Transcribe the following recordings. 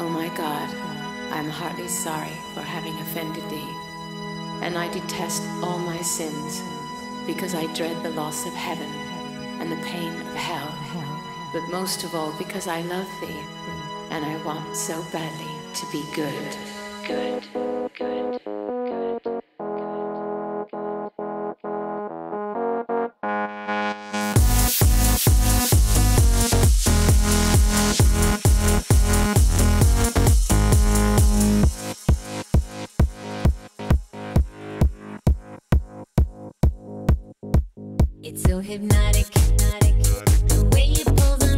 O oh my God, I am heartily sorry for having offended thee, and I detest all my sins, because I dread the loss of heaven and the pain of hell, but most of all because I love thee, and I want so badly to be good. Good. so hypnotic, hypnotic. The way you pull the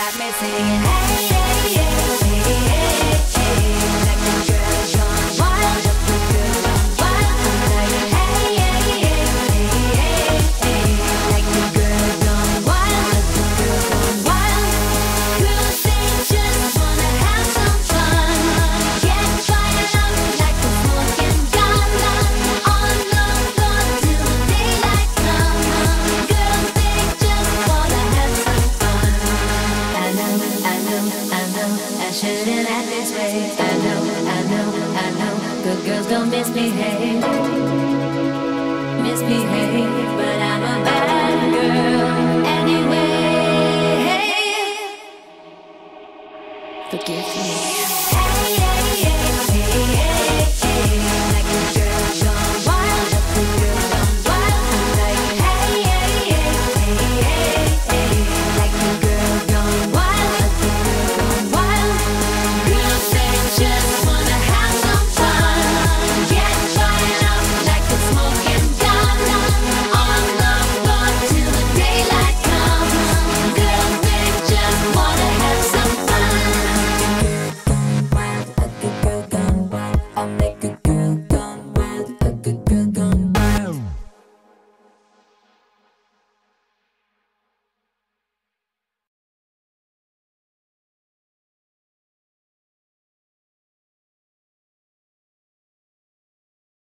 got me singing. coming at this way. I know, I know, I know. Good girls don't misbehave, misbehave. But I'm a bad girl anyway. Forgive me.